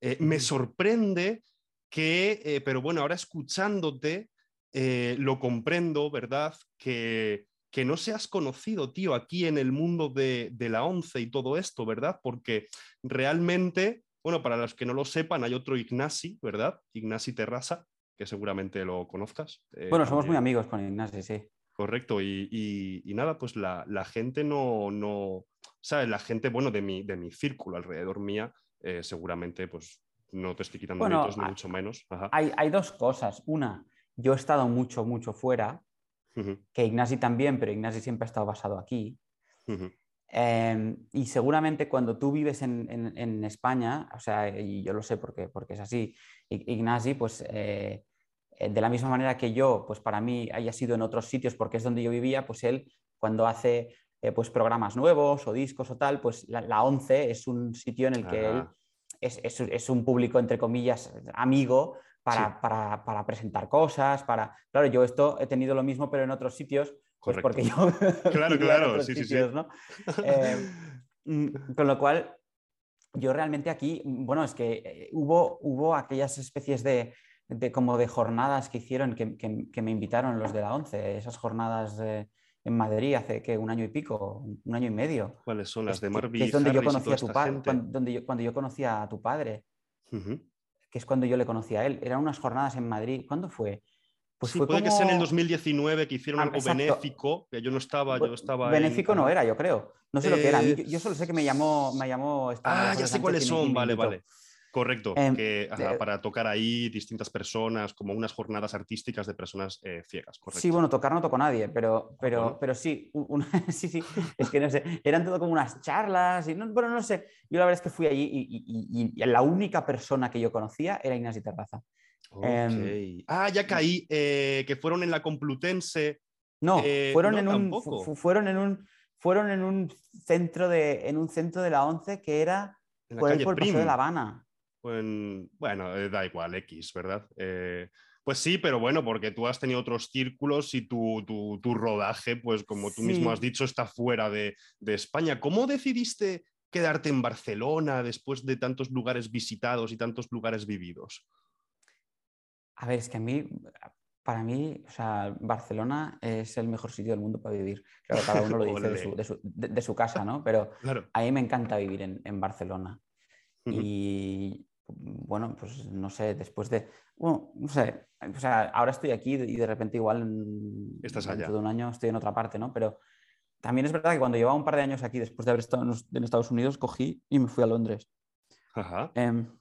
Eh, me sorprende que, pero bueno, ahora escuchándote, lo comprendo, ¿verdad? Que, que no seas conocido, tío, aquí en el mundo de, de la once y todo esto, ¿verdad? Porque realmente bueno, para los que no lo sepan, hay otro Ignasi, ¿verdad? Ignasi Terrasa, que seguramente lo conozcas. Eh, bueno, somos muy amigos con Ignasi, sí. Correcto, y, nada, pues la, gente no, no, ¿sabes? La gente, bueno, de mi, de mi círculo alrededor mía, eh, seguramente, pues no te estoy quitando bueno, ni mucho menos. Hay, hay, dos cosas. Una, yo he estado mucho, mucho fuera, que Ignasi también, pero Ignasi siempre ha estado basado aquí. Em, y seguramente cuando tú vives en, España, o sea, y yo lo sé porque, porque es así, Ignasi, pues eh, eh, de la misma manera que yo, pues para mí haya sido en otros sitios porque es donde yo vivía, pues él cuando hace eh, pues programas nuevos o discos o tal, pues la, ONCE es un sitio en el que él es, es, un público, entre comillas, amigo para, para, para presentar cosas, para... Claro, yo esto he tenido lo mismo, pero en otros sitios pues porque yo. Claro, claro, sí, sí, sí. Eh, mm, con lo cual, yo realmente aquí, bueno, es que eh, hubo, hubo aquellas especies de, de, como de jornadas que hicieron, que, que, me invitaron los de la ONCE, esas jornadas en Madrid hace que un año y pico, un año y medio. ¿Cuáles son las de Marvin? Que es donde yo conocí a tu padre, cuando, donde yo, cuando yo conocí a tu padre, que es cuando yo le conocí a él. Eran unas jornadas en Madrid. ¿Cuándo fue? Pues sí, puede que sea en el 2019 que hicieron ah, algo benéfico, que yo no estaba, yo estaba. Benéfico no era, yo creo. No sé lo que era. Yo solo sé que me llamó, me llamó. Ah, ya sé cuáles son, vale, vale. Correcto, em, que, para tocar ahí distintas personas, como unas jornadas artísticas de personas eh, ciegas. Correcto. Sí, bueno, tocar no tocó nadie, pero, pero, pero sí, sí, sí, es que no sé, eran todo como unas charlas, y no, bueno, no sé, yo la verdad es que fui allí y, y la única persona que yo conocía era Ignacio Terraza. Em, ah, ya caí, eh, que fueron en la Complutense. No, eh, fueron, en un, fueron, en un, fueron en un centro de, en un centro de la ONCE que era por el, por de La Habana. bueno, eh, da igual, X, ¿verdad? pues sí, pero bueno, porque tú has tenido otros círculos y tu, tu, rodaje, pues como tú mismo has dicho, está fuera de, de España. ¿Cómo decidiste quedarte en Barcelona después de tantos lugares visitados y tantos lugares vividos? A ver, es que a mí, para mí, o sea, Barcelona es el mejor sitio del mundo para vivir. Claro, cada uno lo dice de su, casa, ¿no? Pero a mí me encanta vivir en, Barcelona. Y bueno, pues no sé, después de. Bueno, no sé, o sea, ahora estoy aquí y de repente igual. En, Estás allá. Dentro de un año estoy en otra parte, ¿no? Pero también es verdad que cuando llevaba un par de años aquí, después de haber estado en, Estados Unidos, cogí y me fui a Londres. Ajá. Em,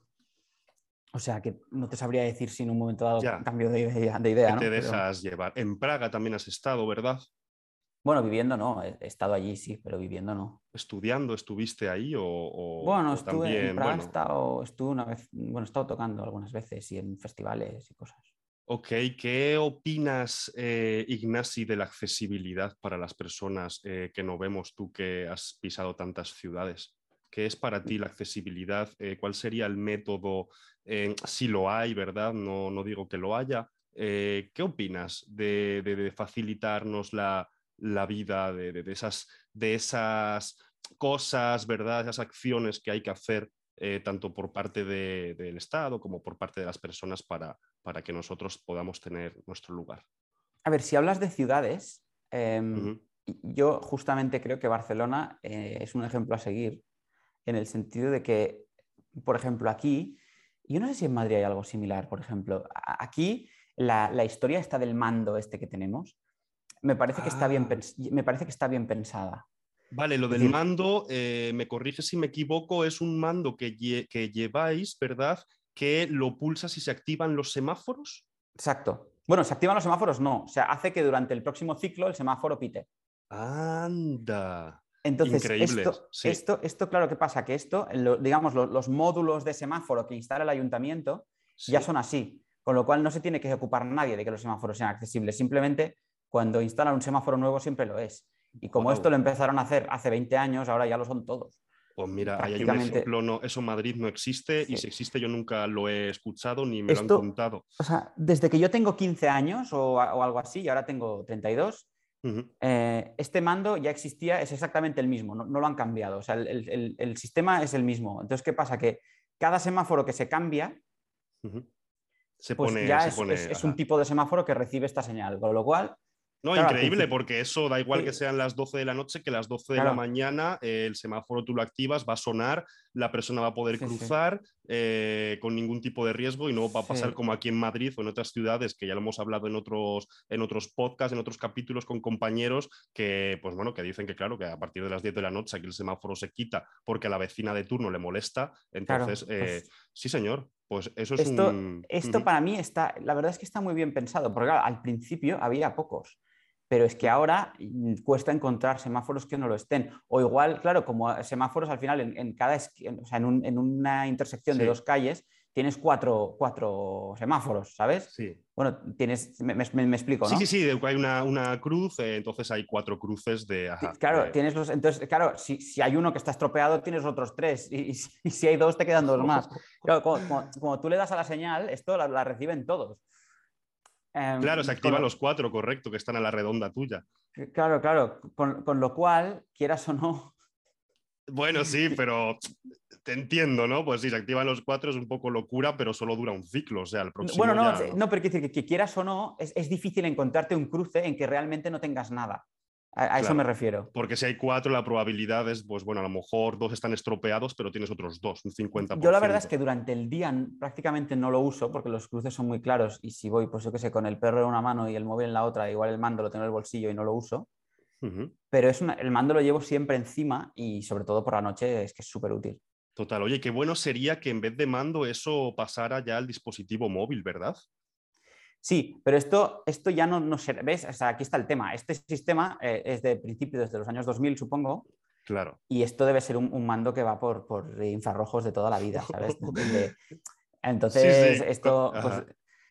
o sea, que no te sabría decir si en un momento dado cambio de idea. De idea te dejas llevar. En Praga también has estado, ¿verdad? Bueno, viviendo no, he estado allí sí, pero viviendo no. ¿Estudiando estuviste ahí o, Bueno, estuve en Praga, estado, estuve una vez, bueno, he estado tocando algunas veces y en festivales y cosas. Ok, ¿qué opinas, eh, Ignasi, de la accesibilidad para las personas eh, que no vemos tú que has pisado tantas ciudades? ¿Qué es para ti la accesibilidad? Eh, ¿Cuál sería el método eh, si lo hay, ¿verdad? No, no digo que lo haya. Eh, ¿Qué opinas de, facilitarnos la, vida, de, esas, de esas cosas, ¿verdad? Esas acciones que hay que hacer eh, tanto por parte del Estado como por parte de las personas para, para que nosotros podamos tener nuestro lugar. A ver, si hablas de ciudades, em, yo justamente creo que Barcelona es un ejemplo a seguir en el sentido de que, por ejemplo, aquí yo no sé si en Madrid hay algo similar, por ejemplo. Aquí la, historia está del mando este que tenemos. Me parece, que, está bien, ah. me parece que está bien pensada. Vale, lo del mando, eh, me corrige si me equivoco, es un mando que, que lleváis, ¿verdad? Que lo pulsas y se activan los semáforos. Exacto. Bueno, se activan los semáforos, no. O sea, hace que durante el próximo ciclo el semáforo pite. Anda. Entonces, esto, esto, esto, claro, ¿qué pasa? Que esto, digamos, los, módulos de semáforo que instala el ayuntamiento ya son así, con lo cual no se tiene que ocupar nadie de que los semáforos sean accesibles. Simplemente cuando instalan un semáforo nuevo siempre lo es. Y como esto lo empezaron a hacer hace 20 años, ahora ya lo son todos. Pues mira, hay un ejemplo, no, eso en Madrid no existe y si existe yo nunca lo he escuchado ni me lo han contado. O sea, desde que yo tengo 15 años o, o algo así y ahora tengo 32, Eh, este mando ya existía, es exactamente el mismo, no, lo han cambiado. O sea, el, sistema es el mismo. Entonces, ¿qué pasa? Que cada semáforo que se cambia, se pues pone, ya es, un tipo de semáforo que recibe esta señal. Con lo cual, no, increíble, porque eso da igual que sean las 12 de la noche que las 12 de la mañana, eh, el semáforo tú lo activas, va a sonar, la persona va a poder cruzar eh, con ningún tipo de riesgo y no va a pasar como aquí en Madrid o en otras ciudades, que ya lo hemos hablado en otros, en otros podcasts, en otros capítulos con compañeros, que pues bueno, que dicen que claro, que a partir de las 10 de la noche aquí el semáforo se quita porque a la vecina de turno le molesta. Entonces, eh, pues sí señor, pues eso es esto, un... Esto para mí está, la verdad es que está muy bien pensado, porque al principio había pocos pero es que ahora mm, cuesta encontrar semáforos que no lo estén. O igual, claro, como semáforos al final en, cada o sea, en, una intersección de dos calles tienes cuatro, cuatro, semáforos, ¿sabes? Sí. Bueno, tienes, me, explico, ¿no? Sí, sí, sí, hay una, una cruz, eh, entonces hay cuatro cruces de... claro, tienes los, entonces, claro, si, si, hay uno que está estropeado, tienes otros tres, y, si hay dos, te quedan dos más. Claro, como, tú le das a la señal, esto la reciben todos. Em, claro, se activan los cuatro, correcto, que están a la redonda tuya. Claro, claro, con, lo cual, quieras o no. Bueno, sí, pero te entiendo, ¿no? Pues sí, se activan los cuatro, es un poco locura, pero solo dura un ciclo, o sea, el próximo. Bueno, no, no, pero quiero decir que, quieras o no, es, difícil encontrarte un cruce en que realmente no tengas nada. A, eso me refiero. Porque si hay cuatro, la probabilidad es, pues bueno, a lo mejor dos están estropeados, pero tienes otros dos, un 50%. Yo la verdad es que durante el día prácticamente no lo uso porque los cruces son muy claros y si voy, pues yo qué sé, con el perro en una mano y el móvil en la otra, igual el mando lo tengo en el bolsillo y no lo uso. Pero es el mando lo llevo siempre encima y sobre todo por la noche es que es súper útil. Total, oye, qué bueno sería que en vez de mando eso pasara ya al dispositivo móvil, ¿verdad? Sí, pero esto, esto ya no, no se... ¿Ves? aquí está el tema. Este sistema eh, es de principio, desde los años 2000, supongo. Claro. Y esto debe ser un, mando que va por, por, infrarrojos de toda la vida, ¿sabes? Entonces, esto... Pues,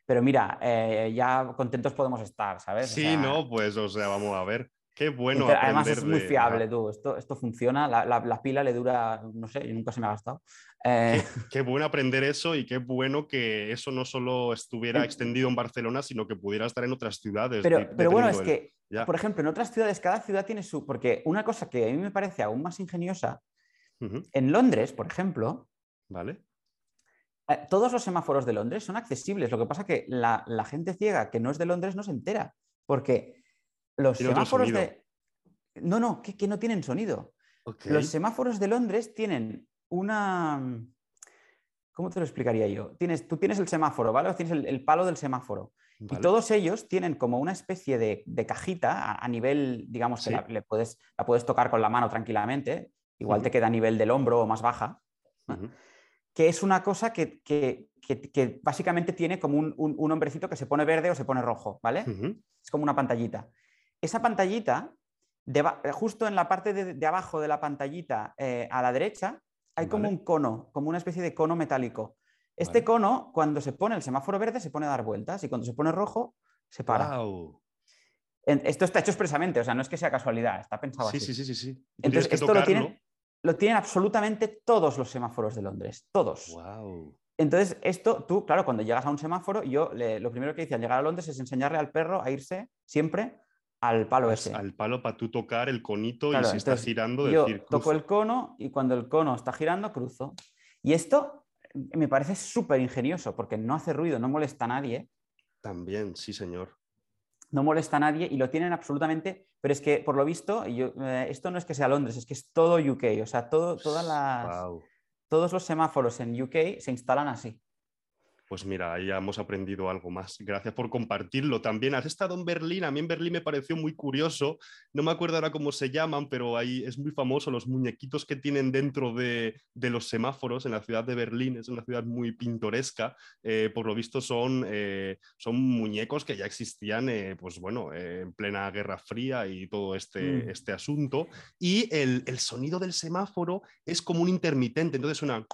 pero mira, eh, ya contentos podemos estar, ¿sabes? Sí, no, pues, o sea, vamos a ver. Qué bueno. además es muy fiable, tú. Esto, esto funciona, la, la, pila le dura, no sé, nunca se me ha gastado. Eh, qué, bueno aprender eso y qué bueno que eso no solo estuviera extendido en Barcelona, sino que pudiera estar en otras ciudades. Pero, pero bueno, es que, por ejemplo, en otras ciudades, cada ciudad tiene su... Porque una cosa que a mí me parece aún más ingeniosa, en Londres, por ejemplo, ¿Vale? Eh, todos los semáforos de Londres son accesibles. Lo que pasa es que la, la gente ciega que no es de Londres no se entera. Porque los semáforos de. No, no, que, no tienen sonido. Los semáforos de Londres tienen una. ¿Cómo te lo explicaría yo? Tienes, tú tienes el semáforo, ¿vale? tienes el, palo del semáforo. Y todos ellos tienen como una especie de, cajita a, nivel, digamos, que la, le puedes, la puedes tocar con la mano tranquilamente, igual te queda a nivel del hombro o más baja, que es una cosa que, básicamente tiene como un, hombrecito que se pone verde o se pone rojo, ¿vale? Es como una pantallita esa pantallita, eh, justo en la parte de, abajo de la pantallita eh, a la derecha, hay como un cono, como una especie de cono metálico. Este cono, cuando se pone el semáforo verde, se pone a dar vueltas y cuando se pone rojo, se para. Esto está hecho expresamente, o sea, no es que sea casualidad, está pensado así. Sí, sí, sí, sí. Entonces, esto lo tienen, lo tienen, absolutamente todos los semáforos de Londres, todos. Entonces, esto, tú, claro, cuando llegas a un semáforo, yo lo primero que hice al llegar a Londres es enseñarle al perro a irse siempre al palo ese. Al palo para tú tocar el conito y si está girando, yo Toco el cono y cuando el cono está girando, cruzo. Y esto me parece súper ingenioso porque no hace ruido, no molesta a nadie. También, sí, señor. No molesta a nadie y lo tienen absolutamente. Pero es que, por lo visto, yo, eh, esto no es que sea Londres, es que es todo UK. O sea, todo, todas las, todos los semáforos en UK se instalan así. Pues mira, ahí hemos aprendido algo más. Gracias por compartirlo. También has estado en Berlín. A mí en Berlín me pareció muy curioso. No me acuerdo ahora cómo se llaman, pero ahí es muy famoso los muñequitos que tienen dentro de, los semáforos en la ciudad de Berlín. Es una ciudad muy pintoresca. Eh, por lo visto son, eh, son muñecos que ya existían, eh, pues bueno, en plena Guerra Fría y todo este, mm. este asunto. Y el, el sonido del semáforo es como un intermitente. Entonces suena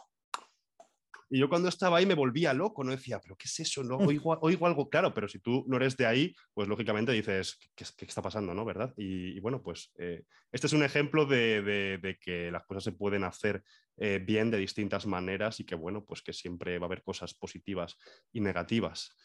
y yo cuando estaba ahí me volvía loco, no decía, pero ¿qué es eso? No oigo, algo claro, pero si tú no eres de ahí, pues lógicamente dices, ¿qué, está pasando? ¿no? ¿Verdad? Y, bueno, pues eh, este es un ejemplo de, que las cosas se pueden hacer eh, bien de distintas maneras y que bueno, pues que siempre va a haber cosas positivas y negativas.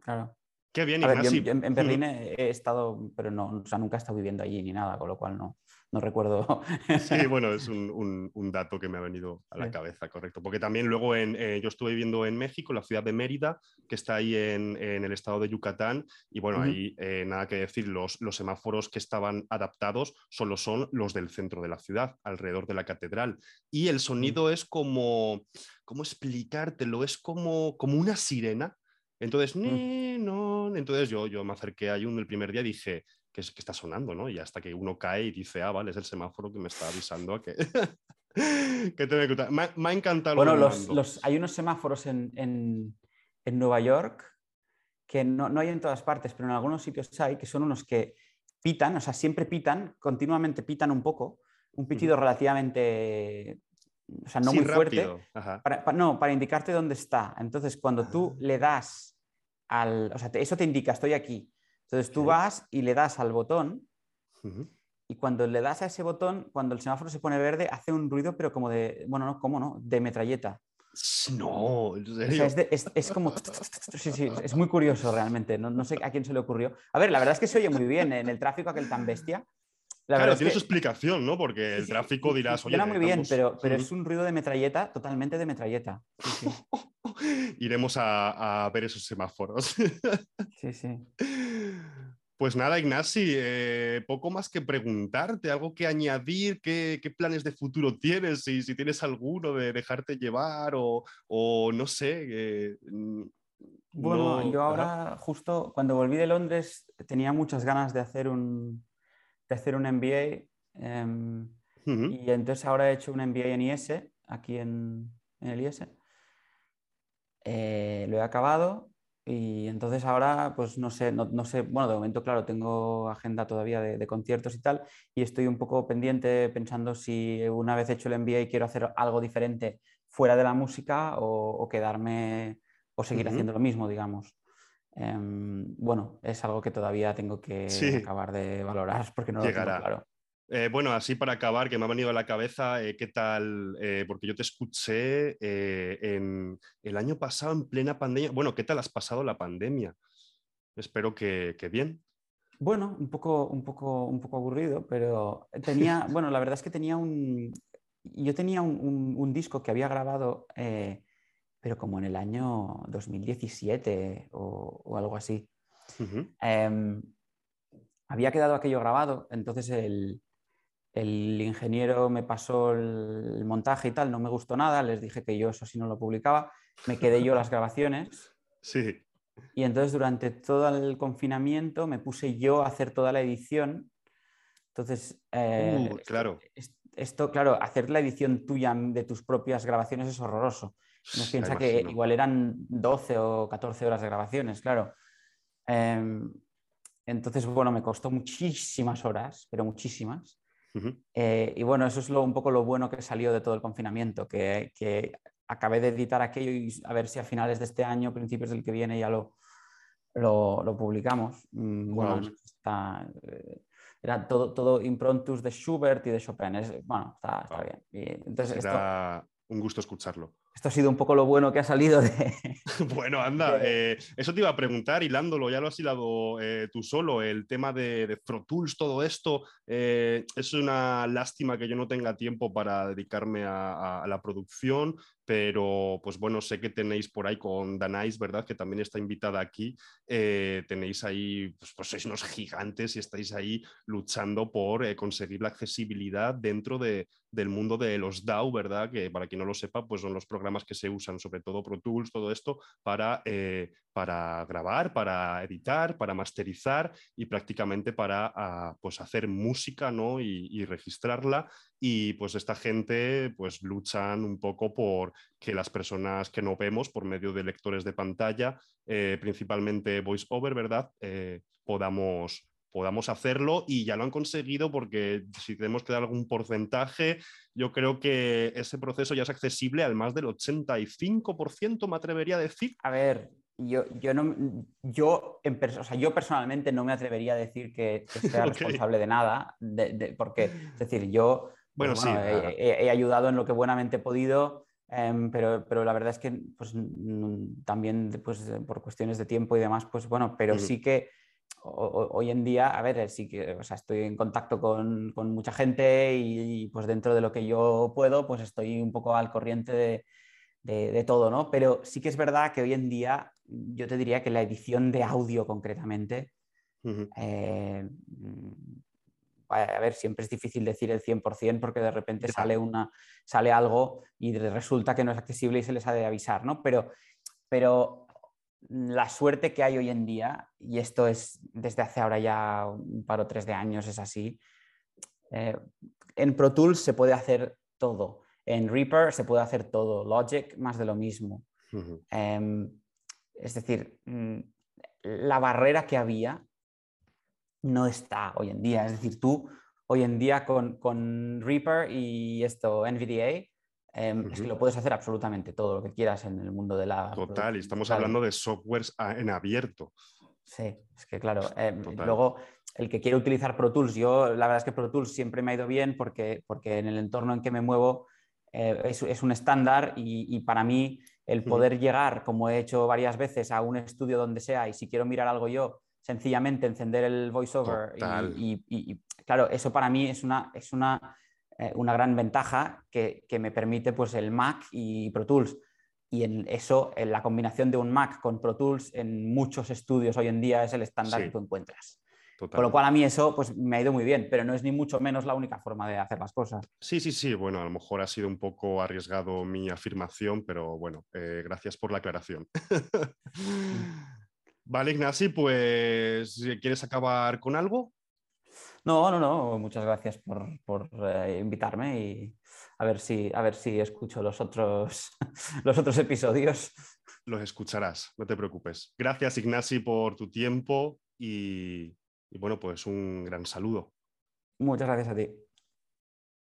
Claro. Qué bien, en, Berlín he, estado, pero no, o sea, nunca he estado viviendo allí ni nada, con lo cual no, no recuerdo. Sí, bueno, es un, dato que me ha venido a la cabeza, correcto. Porque también luego en, eh, yo estuve viviendo en México, la ciudad de Mérida, que está ahí en, el estado de Yucatán, y bueno, ahí eh, nada que decir, los, los semáforos que estaban adaptados solo son los del centro de la ciudad, alrededor de la catedral. Y el sonido es como, ¿cómo explicártelo? Es como, como una sirena. Entonces, no, entonces yo, yo me acerqué ahí un, el primer día y dije, que, es, que está sonando, ¿no? Y hasta que uno cae y dice, ah, vale, es el semáforo que me está avisando a que... que tiene que... Me, me, ha encantado. Bueno, los, los, hay unos semáforos en, en, en Nueva York que no, no, hay en todas partes, pero en algunos sitios hay, que son unos que pitan, o sea, siempre pitan, continuamente pitan un poco, un pitido relativamente, o sea, no muy fuerte, para, no, para indicarte dónde está. Entonces, cuando tú ah. le das al, o sea, eso te indica, estoy aquí. Entonces tú vas y le das al botón y cuando le das a ese botón, cuando el semáforo se pone verde, hace un ruido, pero como de, bueno, no, ¿cómo no? De metralleta. No, es, como... Sí, sí, es muy curioso realmente. No, sé a quién se le ocurrió. A ver, la verdad es que se oye muy bien en el tráfico aquel tan bestia. Claro, tiene su explicación, ¿no? Porque el tráfico dirás, oye... Suena muy bien, pero, pero es un ruido de metralleta, totalmente de metralleta. Iremos a, a ver esos semáforos. sí, sí. Pues nada, Ignasi, eh, poco más que preguntarte, algo que añadir, qué, planes de futuro tienes, si, si, tienes alguno de dejarte llevar o, no sé. Eh, bueno, yo ahora justo cuando volví de Londres tenía muchas ganas de hacer un, de hacer un MBA em, y entonces ahora he hecho un MBA en IS, aquí en, el IS. Eh, lo he acabado y entonces ahora, pues no sé, no, sé, bueno, de momento, claro, tengo agenda todavía de, conciertos y tal, y estoy un poco pendiente pensando si una vez hecho el MBA quiero hacer algo diferente fuera de la música o, quedarme o seguir haciendo lo mismo, digamos. Em, bueno, es algo que todavía tengo que acabar de valorar porque no lo tengo claro. Eh, bueno, así para acabar, que me ha venido a la cabeza, eh, ¿qué tal? Eh, porque yo te escuché en el año pasado en plena pandemia. Bueno, ¿qué tal has pasado la pandemia? Espero que, bien. Bueno, un poco, un, poco, un poco aburrido, pero tenía, bueno, la verdad es que tenía un, yo tenía un, disco que había grabado, pero como en el año 2017 o, algo así. Em, había quedado aquello grabado, entonces el, el ingeniero me pasó el montaje y tal, no me gustó nada, les dije que yo eso sí no lo publicaba, me quedé yo las grabaciones. Sí. Y entonces durante todo el confinamiento me puse yo a hacer toda la edición. Entonces, eh, uh, claro. Esto, claro, hacer la edición tuya de tus propias grabaciones es horroroso. No piensa que igual eran 12 o 14 horas de grabaciones, claro. Em, entonces, bueno, me costó muchísimas horas, pero muchísimas. Eh, y bueno, eso es lo, un poco lo bueno que salió de todo el confinamiento, que, acabé de editar aquello y a ver si a finales de este año, principios del que viene, ya lo, lo, publicamos. Mm, bueno, eh, era todo, todo improntus de Schubert y de Chopin. bueno, está, bien. entonces, un gusto escucharlo. Esto ha sido un poco lo bueno que ha salido de... bueno, anda, eh, eso te iba a preguntar, hilándolo, ya lo has hilado eh, tú solo, el tema de, de Pro Tools, todo esto, eh, es una lástima que yo no tenga tiempo para dedicarme a, la producción, pero pues bueno, sé que tenéis por ahí con Danais, ¿verdad? Que también está invitada aquí, tenéis ahí, pues, pues, sois unos gigantes y estáis ahí luchando por conseguir la accesibilidad dentro de, del mundo de los DAO, ¿verdad? Que para quien no lo sepa, pues son los programas que se usan, sobre todo Pro Tools, todo esto, para, eh, para grabar, para editar, para masterizar y prácticamente para ah, pues hacer música ¿no? y, registrarla. Y pues esta gente pues luchan un poco por que las personas que no vemos por medio de lectores de pantalla, eh, principalmente voiceover, ¿verdad? Eh, podamos podamos hacerlo y ya lo han conseguido porque si tenemos que dar algún porcentaje, yo creo que ese proceso ya es accesible al más del 85%, me atrevería a decir. A ver, yo, yo, no, yo, en o sea, yo personalmente no me atrevería a decir que, sea responsable de nada, de, porque, es decir, yo bueno, sí, he, ayudado en lo que buenamente he podido. Em, pero, pero, la verdad es que pues, también pues, por cuestiones de tiempo y demás, pues bueno, pero sí que hoy en día, a ver, sí que o sea, estoy en contacto con, con mucha gente y, pues dentro de lo que yo puedo, pues estoy un poco al corriente de, de, todo, ¿no? Pero sí que es verdad que hoy en día yo te diría que la edición de audio concretamente, a ver, siempre es difícil decir el 100% porque de repente sale, una, sale algo y resulta que no es accesible y se les ha de avisar, ¿no? Pero, pero la suerte que hay hoy en día, y esto es desde hace ahora ya un par o tres de años, es así, eh, en Pro Tools se puede hacer todo, en Reaper se puede hacer todo, Logic más de lo mismo. Em, es decir, mm, la barrera que había no está hoy en día. Es decir, tú hoy en día con, Reaper y esto, NVDA, em, es que lo puedes hacer absolutamente todo lo que quieras en el mundo de la... Total, y estamos hablando de softwares en abierto. Sí, es que claro, em, luego el que quiere utilizar Pro Tools, yo la verdad es que Pro Tools siempre me ha ido bien porque, porque en el entorno en que me muevo eh, es, un estándar y, para mí el poder llegar, como he hecho varias veces, a un estudio donde sea y si quiero mirar algo yo, sencillamente encender el voiceover y, claro, eso para mí es una, es una, eh, una gran ventaja que, me permite pues el Mac y Pro Tools. Y en eso, en la combinación de un Mac con Pro Tools en muchos estudios hoy en día es el estándar que tú encuentras. Con lo cual a mí eso pues, me ha ido muy bien, pero no es ni mucho menos la única forma de hacer las cosas. Sí, sí, sí. Bueno, a lo mejor ha sido un poco arriesgado mi afirmación, pero bueno, eh, gracias por la aclaración. Vale, Ignasi, pues ¿quieres acabar con algo? No, no, no. Muchas gracias por, eh, invitarme y a ver si, a ver si escucho los otros, los otros episodios. Los escucharás, no te preocupes. Gracias, Ignasi, por tu tiempo y bueno, pues un gran saludo. Muchas gracias a ti.